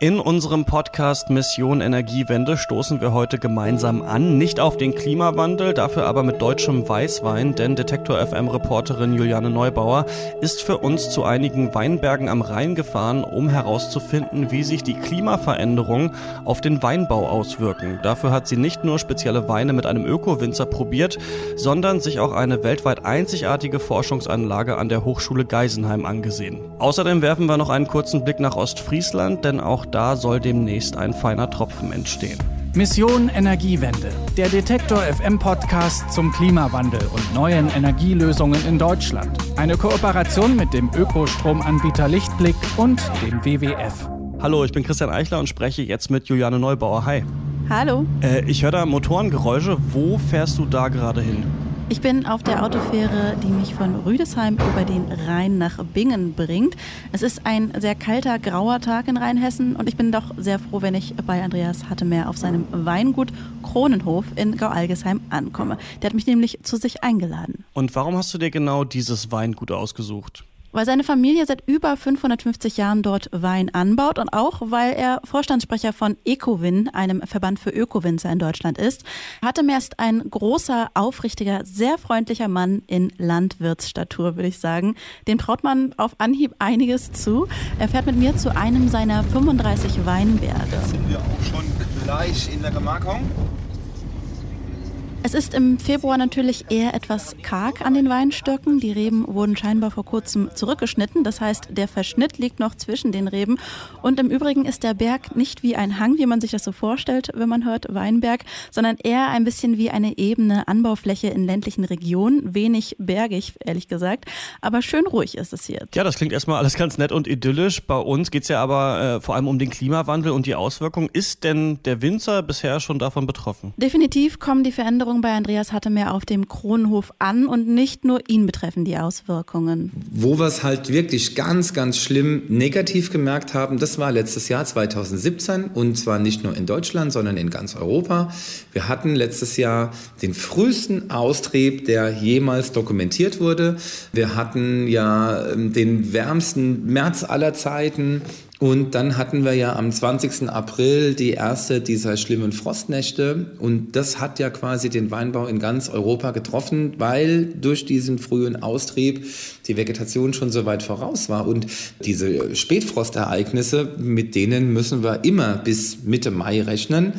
In unserem Podcast Mission Energiewende stoßen wir heute gemeinsam an, nicht auf den Klimawandel, dafür aber mit deutschem Weißwein, denn Detektor FM Reporterin Juliane Neubauer ist für uns zu einigen Weinbergen am Rhein gefahren, um herauszufinden, wie sich die Klimaveränderungen auf den Weinbau auswirken. Dafür hat sie nicht nur spezielle Weine mit einem Öko-Winzer probiert, sondern sich auch eine weltweit einzigartige Forschungsanlage an der Hochschule Geisenheim angesehen. Außerdem werfen wir noch einen kurzen Blick nach Ostfriesland, denn auch da soll demnächst ein feiner Tropfen entstehen. Mission Energiewende, der Detektor FM Podcast zum Klimawandel und neuen Energielösungen in Deutschland. Eine Kooperation mit dem Ökostromanbieter Lichtblick und dem WWF. Hallo, ich bin Christian Eichler und spreche jetzt mit Juliane Neubauer. Hi. Hallo. Äh, ich höre da Motorengeräusche. Wo fährst du da gerade hin? Ich bin auf der Autofähre, die mich von Rüdesheim über den Rhein nach Bingen bringt. Es ist ein sehr kalter, grauer Tag in Rheinhessen und ich bin doch sehr froh, wenn ich bei Andreas Hattemer auf seinem Weingut Kronenhof in Gau-Algesheim ankomme. Der hat mich nämlich zu sich eingeladen. Und warum hast du dir genau dieses Weingut ausgesucht? Weil seine Familie seit über 550 Jahren dort Wein anbaut und auch weil er Vorstandssprecher von Ecowin, einem Verband für Ökowinzer in Deutschland ist. Hattemer ist ein großer, aufrichtiger, sehr freundlicher Mann in Landwirtsstatur, würde ich sagen. Dem traut man auf Anhieb einiges zu. Er fährt mit mir zu einem seiner 35 Weinberge. Jetzt sind wir auch schon gleich in der Gemarkung. Es ist im Februar natürlich eher etwas karg an den Weinstöcken. Die Reben wurden scheinbar vor kurzem zurückgeschnitten. Das heißt, der Verschnitt liegt noch zwischen den Reben. Und im Übrigen ist der Berg nicht wie ein Hang, wie man sich das so vorstellt, wenn man hört Weinberg, sondern eher ein bisschen wie eine ebene Anbaufläche in ländlichen Regionen. Wenig bergig, ehrlich gesagt. Aber schön ruhig ist es hier. Ja, das klingt erstmal alles ganz nett und idyllisch. Bei uns geht es ja aber äh, vor allem um den Klimawandel und die Auswirkungen. Ist denn der Winzer bisher schon davon betroffen? Definitiv kommen die Veränderungen Veränderungen bei Andreas Hattemer auf dem Kronenhof an und nicht nur ihn betreffen die Auswirkungen. Wo wir es halt wirklich ganz, ganz schlimm negativ gemerkt haben, das war letztes Jahr 2017 und zwar nicht nur in Deutschland, sondern in ganz Europa. Wir hatten letztes Jahr den frühesten Austrieb, der jemals dokumentiert wurde. Wir hatten ja ähm, den wärmsten März aller Zeiten. Und dann hatten wir ja am 20. April die erste dieser schlimmen Frostnächte. Und das hat ja quasi den Weinbau in ganz Europa getroffen, weil durch diesen frühen Austrieb die Vegetation schon so weit voraus war. Und diese Spätfrostereignisse, mit denen müssen wir immer bis Mitte Mai rechnen.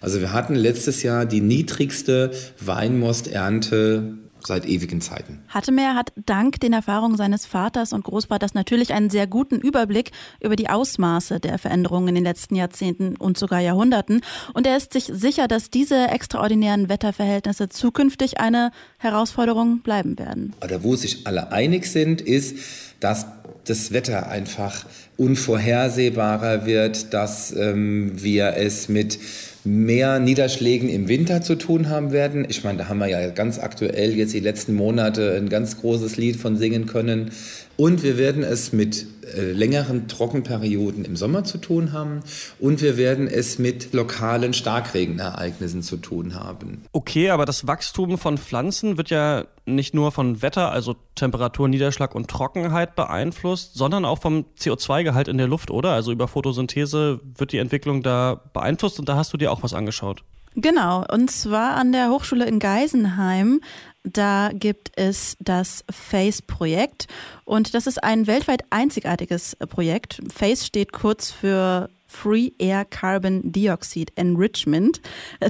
Also wir hatten letztes Jahr die niedrigste Weinmosternte seit ewigen Zeiten. Hattemer hat dank den Erfahrungen seines Vaters und Großvaters natürlich einen sehr guten Überblick über die Ausmaße der Veränderungen in den letzten Jahrzehnten und sogar Jahrhunderten. Und er ist sich sicher, dass diese extraordinären Wetterverhältnisse zukünftig eine Herausforderung bleiben werden. Oder wo sich alle einig sind, ist, dass das Wetter einfach unvorhersehbarer wird, dass ähm, wir es mit mehr Niederschlägen im Winter zu tun haben werden. Ich meine, da haben wir ja ganz aktuell jetzt die letzten Monate ein ganz großes Lied von singen können. Und wir werden es mit äh, längeren Trockenperioden im Sommer zu tun haben. Und wir werden es mit lokalen Starkregenereignissen zu tun haben. Okay, aber das Wachstum von Pflanzen wird ja nicht nur von Wetter, also Temperatur, Niederschlag und Trockenheit beeinflusst, sondern auch vom CO2-Gehalt in der Luft, oder? Also über Photosynthese wird die Entwicklung da beeinflusst und da hast du dir auch was angeschaut. Genau, und zwar an der Hochschule in Geisenheim. Da gibt es das FACE-Projekt und das ist ein weltweit einzigartiges Projekt. FACE steht kurz für Free Air Carbon Dioxide Enrichment.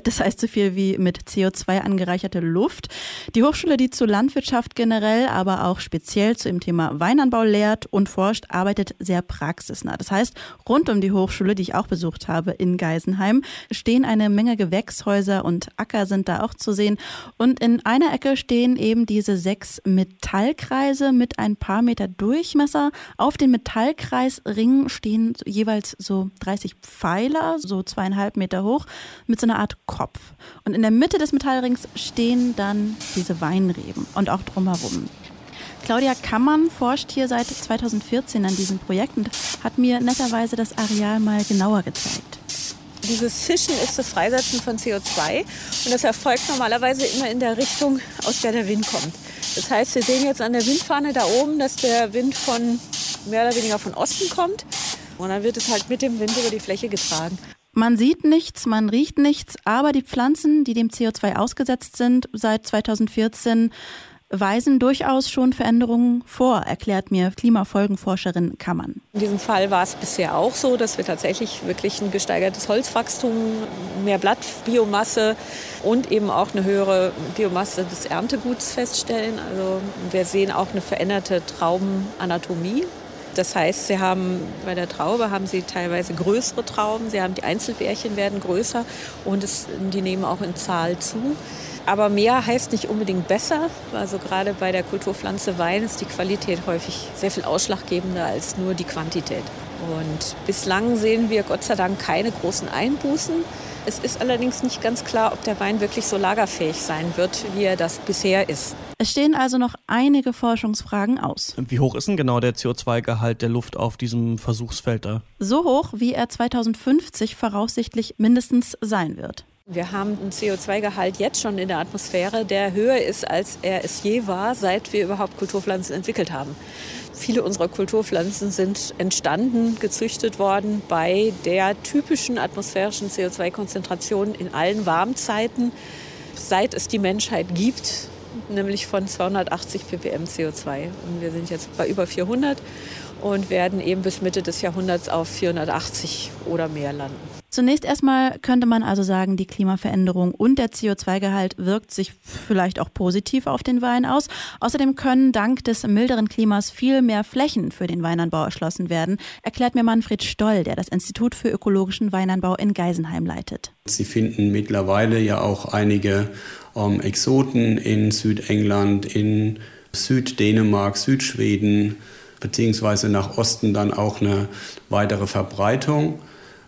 Das heißt so viel wie mit CO2 angereicherte Luft. Die Hochschule, die zur Landwirtschaft generell, aber auch speziell zu dem Thema Weinanbau lehrt und forscht, arbeitet sehr praxisnah. Das heißt, rund um die Hochschule, die ich auch besucht habe in Geisenheim, stehen eine Menge Gewächshäuser und Acker sind da auch zu sehen. Und in einer Ecke stehen eben diese sechs Metallkreise mit ein paar Meter Durchmesser. Auf den Metallkreisringen stehen jeweils so drei 30 Pfeiler, so zweieinhalb Meter hoch, mit so einer Art Kopf. Und in der Mitte des Metallrings stehen dann diese Weinreben und auch drumherum. Claudia Kammann forscht hier seit 2014 an diesem Projekt und hat mir netterweise das Areal mal genauer gezeigt. Dieses Fischen ist das Freisetzen von CO2 und das erfolgt normalerweise immer in der Richtung, aus der der Wind kommt. Das heißt, wir sehen jetzt an der Windfahne da oben, dass der Wind von mehr oder weniger von Osten kommt Und dann wird es halt mit dem Wind über die Fläche getragen. Man sieht nichts, man riecht nichts, aber die Pflanzen, die dem CO2 ausgesetzt sind seit 2014, weisen durchaus schon Veränderungen vor, erklärt mir Klimafolgenforscherin Kammern. In diesem Fall war es bisher auch so, dass wir tatsächlich wirklich ein gesteigertes Holzwachstum, mehr Blattbiomasse und eben auch eine höhere Biomasse des Ernteguts feststellen. Also wir sehen auch eine veränderte Traubenanatomie. Das heißt, sie haben bei der Traube haben sie teilweise größere Trauben, sie haben die Einzelbärchen werden größer und es, die nehmen auch in Zahl zu. Aber mehr heißt nicht unbedingt besser. Also gerade bei der Kulturpflanze Wein ist die Qualität häufig sehr viel ausschlaggebender als nur die Quantität. Und bislang sehen wir Gott sei Dank keine großen Einbußen. Es ist allerdings nicht ganz klar, ob der Wein wirklich so lagerfähig sein wird, wie er das bisher ist. Es stehen also noch einige Forschungsfragen aus. Wie hoch ist denn genau der CO2-Gehalt der Luft auf diesem Versuchsfeld da? So hoch, wie er 2050 voraussichtlich mindestens sein wird. Wir haben einen CO2-Gehalt jetzt schon in der Atmosphäre, der höher ist, als er es je war, seit wir überhaupt Kulturpflanzen entwickelt haben. Viele unserer Kulturpflanzen sind entstanden, gezüchtet worden bei der typischen atmosphärischen CO2-Konzentration in allen Warmzeiten, seit es die Menschheit gibt, nämlich von 280 ppm CO2. Und wir sind jetzt bei über 400 und werden eben bis Mitte des Jahrhunderts auf 480 oder mehr landen. Zunächst erstmal könnte man also sagen, die Klimaveränderung und der CO2-Gehalt wirkt sich vielleicht auch positiv auf den Wein aus. Außerdem können dank des milderen Klimas viel mehr Flächen für den Weinanbau erschlossen werden, erklärt mir Manfred Stoll, der das Institut für ökologischen Weinanbau in Geisenheim leitet. Sie finden mittlerweile ja auch einige ähm, Exoten in Südengland, in Süddänemark, Südschweden, beziehungsweise nach Osten dann auch eine weitere Verbreitung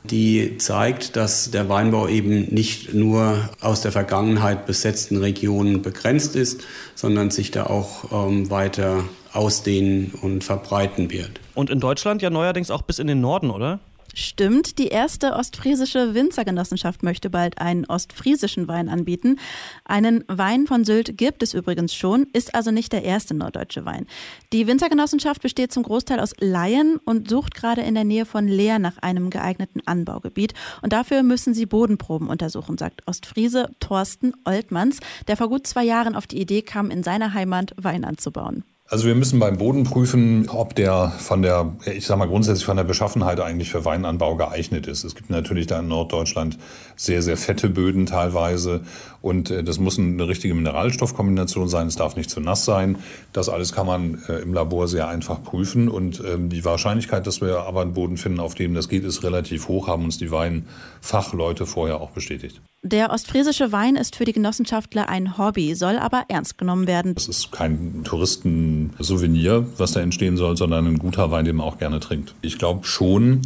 die zeigt, dass der Weinbau eben nicht nur aus der Vergangenheit besetzten Regionen begrenzt ist, sondern sich da auch ähm, weiter ausdehnen und verbreiten wird. Und in Deutschland ja neuerdings auch bis in den Norden, oder? Stimmt, die erste ostfriesische Winzergenossenschaft möchte bald einen ostfriesischen Wein anbieten. Einen Wein von Sylt gibt es übrigens schon, ist also nicht der erste norddeutsche Wein. Die Winzergenossenschaft besteht zum Großteil aus Laien und sucht gerade in der Nähe von Leer nach einem geeigneten Anbaugebiet. Und dafür müssen sie Bodenproben untersuchen, sagt Ostfriese Thorsten Oltmanns, der vor gut zwei Jahren auf die Idee kam, in seiner Heimat Wein anzubauen. Also wir müssen beim Boden prüfen, ob der von der, ich sag mal grundsätzlich von der Beschaffenheit eigentlich für Weinanbau geeignet ist. Es gibt natürlich da in Norddeutschland sehr, sehr fette Böden teilweise und äh, das muss eine richtige Mineralstoffkombination sein. Es darf nicht zu nass sein. Das alles kann man äh, im Labor sehr einfach prüfen und ähm, die Wahrscheinlichkeit, dass wir aber einen Boden finden, auf dem das geht, ist relativ hoch, haben uns die Weinfachleute vorher auch bestätigt. Der ostfriesische Wein ist für die Genossenschaftler ein Hobby, soll aber ernst genommen werden. Es ist kein Touristen-Souvenir, was da entstehen soll, sondern ein guter Wein, den man auch gerne trinkt. Ich glaube schon,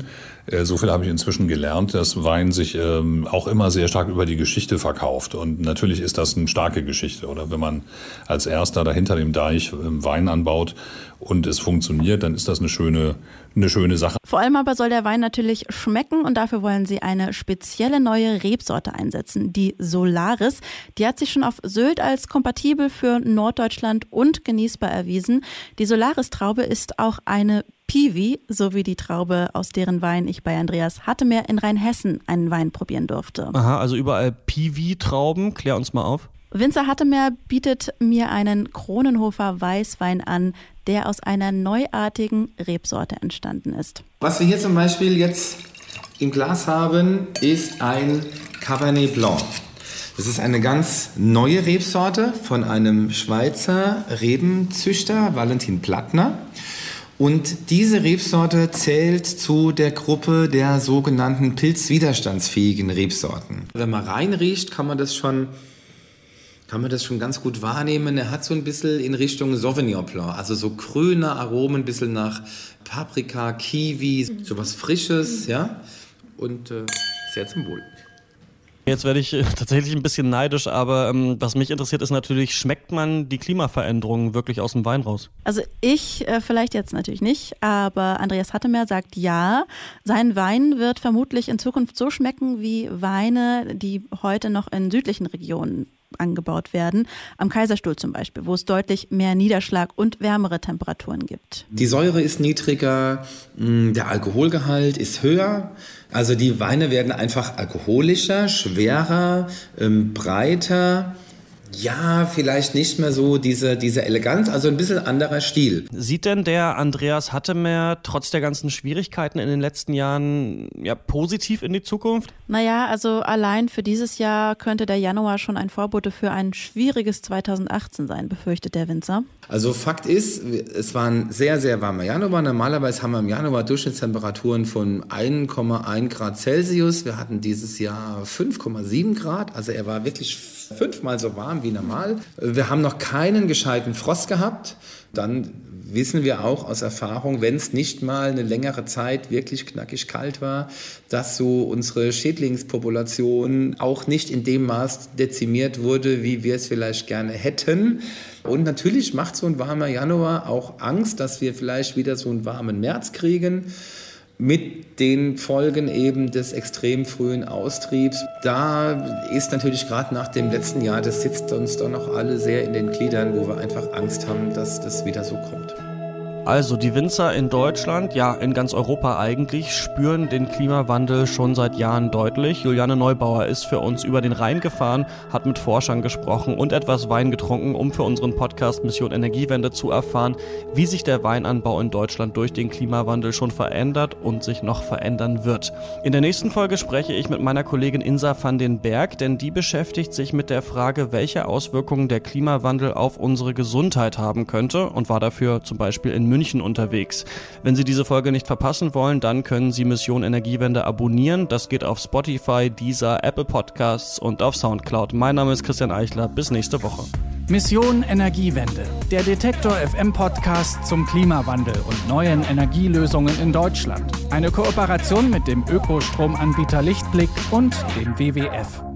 so viel habe ich inzwischen gelernt, dass Wein sich ähm, auch immer sehr stark über die Geschichte verkauft. Und natürlich ist das eine starke Geschichte. Oder wenn man als erster dahinter dem Deich ähm, Wein anbaut und es funktioniert, dann ist das eine schöne, eine schöne Sache. Vor allem aber soll der Wein natürlich schmecken und dafür wollen sie eine spezielle neue Rebsorte einsetzen, die Solaris. Die hat sich schon auf Sylt als kompatibel für Norddeutschland und genießbar erwiesen. Die Solaris-Traube ist auch eine Piwi, so wie die Traube, aus deren Wein ich bei Andreas Hattemeer in Rheinhessen einen Wein probieren durfte. Aha, also überall Piwi-Trauben. Klär uns mal auf. Winzer Hattemeer bietet mir einen Kronenhofer Weißwein an, der aus einer neuartigen Rebsorte entstanden ist. Was wir hier zum Beispiel jetzt im Glas haben, ist ein Cabernet Blanc. Das ist eine ganz neue Rebsorte von einem Schweizer Rebenzüchter, Valentin Plattner. Und diese Rebsorte zählt zu der Gruppe der sogenannten pilzwiderstandsfähigen Rebsorten. Wenn man reinriecht, kann man das schon kann man das schon ganz gut wahrnehmen. Er hat so ein bisschen in Richtung Sauvignon Blanc, also so grüne Aromen, ein bisschen nach Paprika, Kiwi, sowas Frisches, ja. Und äh, sehr zum Wohl. Jetzt werde ich äh, tatsächlich ein bisschen neidisch, aber ähm, was mich interessiert ist natürlich, schmeckt man die Klimaveränderungen wirklich aus dem Wein raus? Also ich äh, vielleicht jetzt natürlich nicht, aber Andreas Hattemer sagt ja. Sein Wein wird vermutlich in Zukunft so schmecken wie Weine, die heute noch in südlichen Regionen angebaut werden. Am Kaiserstuhl zum Beispiel, wo es deutlich mehr Niederschlag und wärmere Temperaturen gibt. Die Säure ist niedriger, mm, der Alkoholgehalt ist höher. Also die Weine werden einfach alkoholischer, schwerer, ähm, breiter ja, vielleicht nicht mehr so diese, diese Eleganz, also ein bisschen anderer Stil. Sieht denn der Andreas Hattemer trotz der ganzen Schwierigkeiten in den letzten Jahren ja, positiv in die Zukunft? Naja, also allein für dieses Jahr könnte der Januar schon ein Vorbote für ein schwieriges 2018 sein, befürchtet der Winzer. Also Fakt ist, es war ein sehr, sehr warmer Januar. Normalerweise haben wir im Januar Durchschnittstemperaturen von 1,1 Grad Celsius. Wir hatten dieses Jahr 5,7 Grad. Also er war wirklich fünfmal so warm wie normal. Wir haben noch keinen gescheiten Frost gehabt. Dann wissen wir auch aus Erfahrung, wenn es nicht mal eine längere Zeit wirklich knackig kalt war, dass so unsere Schädlingspopulation auch nicht in dem Maß dezimiert wurde, wie wir es vielleicht gerne hätten. Und natürlich macht so ein warmer Januar auch Angst, dass wir vielleicht wieder so einen warmen März kriegen mit den Folgen eben des extrem frühen Austriebs. Da ist natürlich gerade nach dem letzten Jahr, das sitzt uns doch noch alle sehr in den Gliedern, wo wir einfach Angst haben, dass das wieder so kommt. Also die Winzer in Deutschland, ja in ganz Europa eigentlich, spüren den Klimawandel schon seit Jahren deutlich. Juliane Neubauer ist für uns über den Rhein gefahren, hat mit Forschern gesprochen und etwas Wein getrunken, um für unseren Podcast Mission Energiewende zu erfahren, wie sich der Weinanbau in Deutschland durch den Klimawandel schon verändert und sich noch verändern wird. In der nächsten Folge spreche ich mit meiner Kollegin Insa van den Berg, denn die beschäftigt sich mit der Frage, welche Auswirkungen der Klimawandel auf unsere Gesundheit haben könnte und war dafür zum Beispiel in München München unterwegs. Wenn Sie diese Folge nicht verpassen wollen, dann können Sie Mission Energiewende abonnieren. Das geht auf Spotify, Deezer, Apple Podcasts und auf Soundcloud. Mein Name ist Christian Eichler. Bis nächste Woche. Mission Energiewende, der Detektor FM Podcast zum Klimawandel und neuen Energielösungen in Deutschland. Eine Kooperation mit dem Ökostromanbieter Lichtblick und dem WWF.